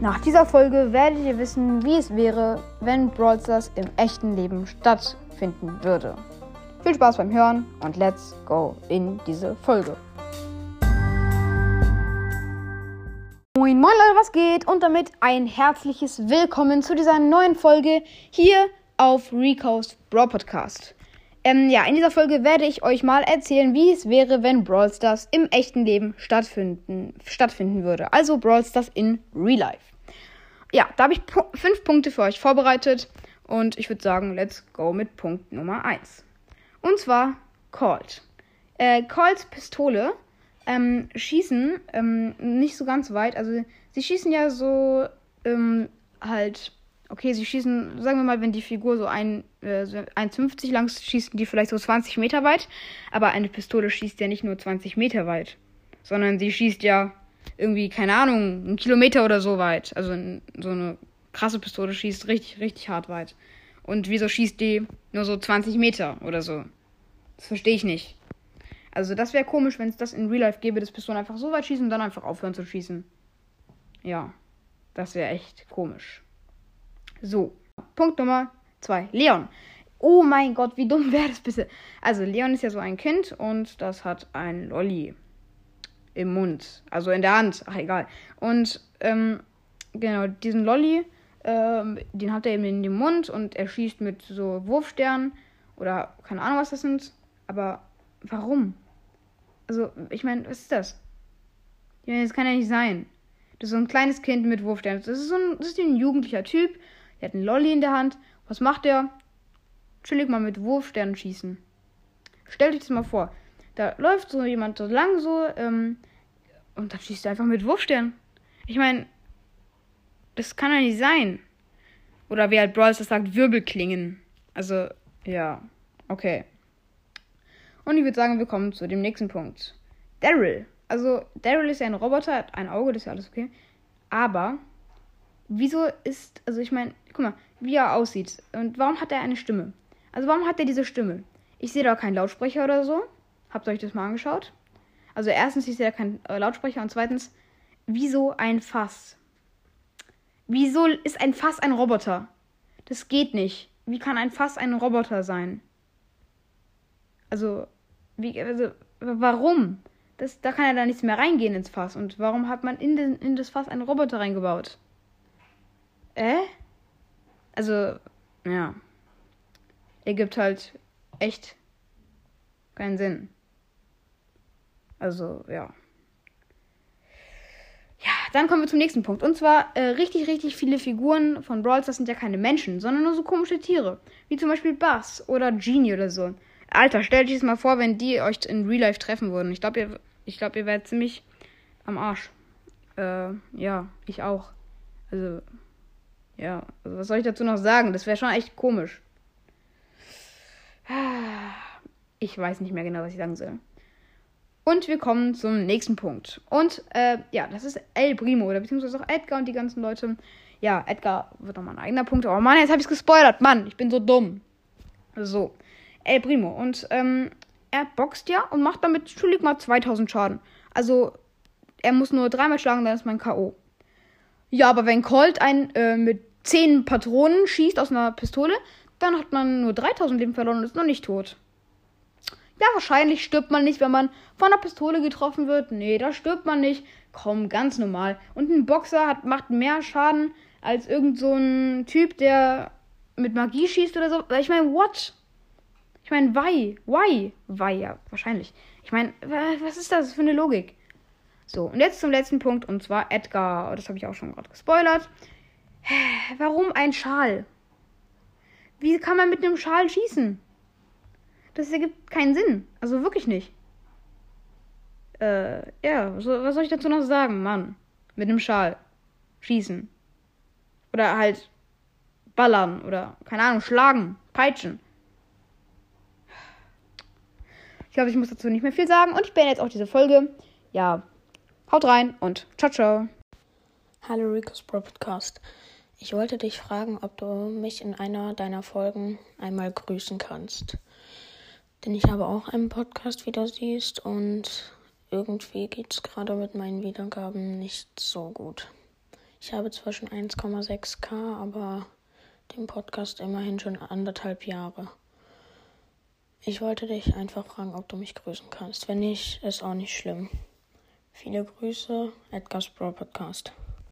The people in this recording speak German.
Nach dieser Folge werdet ihr wissen, wie es wäre, wenn Brawl Stars im echten Leben stattfinden würde. Viel Spaß beim Hören und let's go in diese Folge. Moin Moin Leute, was geht? Und damit ein herzliches Willkommen zu dieser neuen Folge hier auf Rico's Brawl Podcast. Ähm, ja, in dieser Folge werde ich euch mal erzählen, wie es wäre, wenn Brawl Stars im echten Leben stattfinden, stattfinden würde. Also Brawl Stars in Real Life. Ja, da habe ich fünf Punkte für euch vorbereitet und ich würde sagen, let's go mit Punkt Nummer 1. Und zwar Colt. Äh, Colts Pistole ähm, schießen ähm, nicht so ganz weit. Also sie schießen ja so ähm, halt okay, sie schießen, sagen wir mal, wenn die Figur so ein, äh, 1,50 lang ist, schießen die vielleicht so 20 Meter weit. Aber eine Pistole schießt ja nicht nur 20 Meter weit, sondern sie schießt ja irgendwie, keine Ahnung, einen Kilometer oder so weit. Also so eine krasse Pistole schießt richtig, richtig hart weit. Und wieso schießt die nur so 20 Meter oder so? Das verstehe ich nicht. Also das wäre komisch, wenn es das in Real Life gäbe, dass Pistolen einfach so weit schießen und dann einfach aufhören zu schießen. Ja, das wäre echt komisch. So, Punkt Nummer zwei. Leon. Oh mein Gott, wie dumm wäre das bitte? Also, Leon ist ja so ein Kind und das hat ein Lolli im Mund. Also in der Hand. Ach, egal. Und, ähm, genau, diesen Lolli, ähm, den hat er eben in dem Mund und er schießt mit so Wurfsternen oder keine Ahnung, was das sind. Aber warum? Also, ich meine, was ist das? Ich meine, das kann ja nicht sein. Das ist so ein kleines Kind mit Wurfsternen. Das ist so ein, das ist ein jugendlicher Typ er hat einen Lolli in der Hand. Was macht er? Chillig mal mit Wurfsternen schießen. Stellt euch das mal vor. Da läuft so jemand so lang so, ähm, und dann schießt er einfach mit Wurfsternen. Ich meine, das kann ja nicht sein. Oder wie halt Brawls das sagt, Wirbelklingen. Also, ja, okay. Und ich würde sagen, wir kommen zu dem nächsten Punkt. Daryl. Also, Daryl ist ja ein Roboter, hat ein Auge, das ist ja alles okay. Aber, wieso ist, also ich meine, Guck mal, wie er aussieht. Und warum hat er eine Stimme? Also warum hat er diese Stimme? Ich sehe da keinen Lautsprecher oder so. Habt ihr euch das mal angeschaut? Also erstens, ich sehe da keinen äh, Lautsprecher und zweitens, wieso ein Fass? Wieso ist ein Fass ein Roboter? Das geht nicht. Wie kann ein Fass ein Roboter sein? Also, wie, also warum? Das, da kann er da nichts mehr reingehen ins Fass. Und warum hat man in, den, in das Fass einen Roboter reingebaut? Äh? Also, ja. Ergibt halt echt keinen Sinn. Also, ja. Ja, dann kommen wir zum nächsten Punkt. Und zwar äh, richtig, richtig viele Figuren von Brawls, das sind ja keine Menschen, sondern nur so komische Tiere. Wie zum Beispiel Buzz oder Genie oder so. Alter, stellt euch das mal vor, wenn die euch in Real Life treffen würden. Ich glaube, ihr, ich glaub, ihr werdet ziemlich am Arsch. Äh, ja, ich auch. Also, ja, also was soll ich dazu noch sagen? Das wäre schon echt komisch. Ich weiß nicht mehr genau, was ich sagen soll. Und wir kommen zum nächsten Punkt. Und äh, ja, das ist El Primo oder beziehungsweise auch Edgar und die ganzen Leute. Ja, Edgar wird nochmal ein eigener Punkt. Oh Mann, jetzt habe ich es gespoilert. Mann, ich bin so dumm. So, El Primo. Und ähm, er boxt ja und macht damit, entschuldig mal, 2000 Schaden. Also, er muss nur dreimal schlagen, dann ist mein K.O. Ja, aber wenn Colt einen äh, mit 10 Patronen schießt aus einer Pistole, dann hat man nur 3000 Leben verloren und ist noch nicht tot. Ja, wahrscheinlich stirbt man nicht, wenn man von einer Pistole getroffen wird. Nee, da stirbt man nicht. Komm, ganz normal. Und ein Boxer hat, macht mehr Schaden als irgend so ein Typ, der mit Magie schießt oder so. Ich meine, what? Ich meine, why? Why? Why, ja, wahrscheinlich. Ich meine, was ist das für eine Logik? So, und jetzt zum letzten Punkt, und zwar Edgar. Das habe ich auch schon gerade gespoilert. Warum ein Schal? Wie kann man mit einem Schal schießen? Das ergibt keinen Sinn. Also wirklich nicht. Äh, ja, was soll ich dazu noch sagen, Mann? Mit einem Schal. Schießen. Oder halt ballern oder, keine Ahnung, schlagen, peitschen. Ich glaube, ich muss dazu nicht mehr viel sagen. Und ich beende jetzt auch diese Folge. Ja, haut rein und ciao, ciao. Hallo Rico's Pro Podcast. Ich wollte dich fragen, ob du mich in einer deiner Folgen einmal grüßen kannst. Denn ich habe auch einen Podcast, wie du siehst, und irgendwie geht es gerade mit meinen Wiedergaben nicht so gut. Ich habe zwar schon 1,6k, aber den Podcast immerhin schon anderthalb Jahre. Ich wollte dich einfach fragen, ob du mich grüßen kannst. Wenn nicht, ist auch nicht schlimm. Viele Grüße, Edgar's Bro Podcast.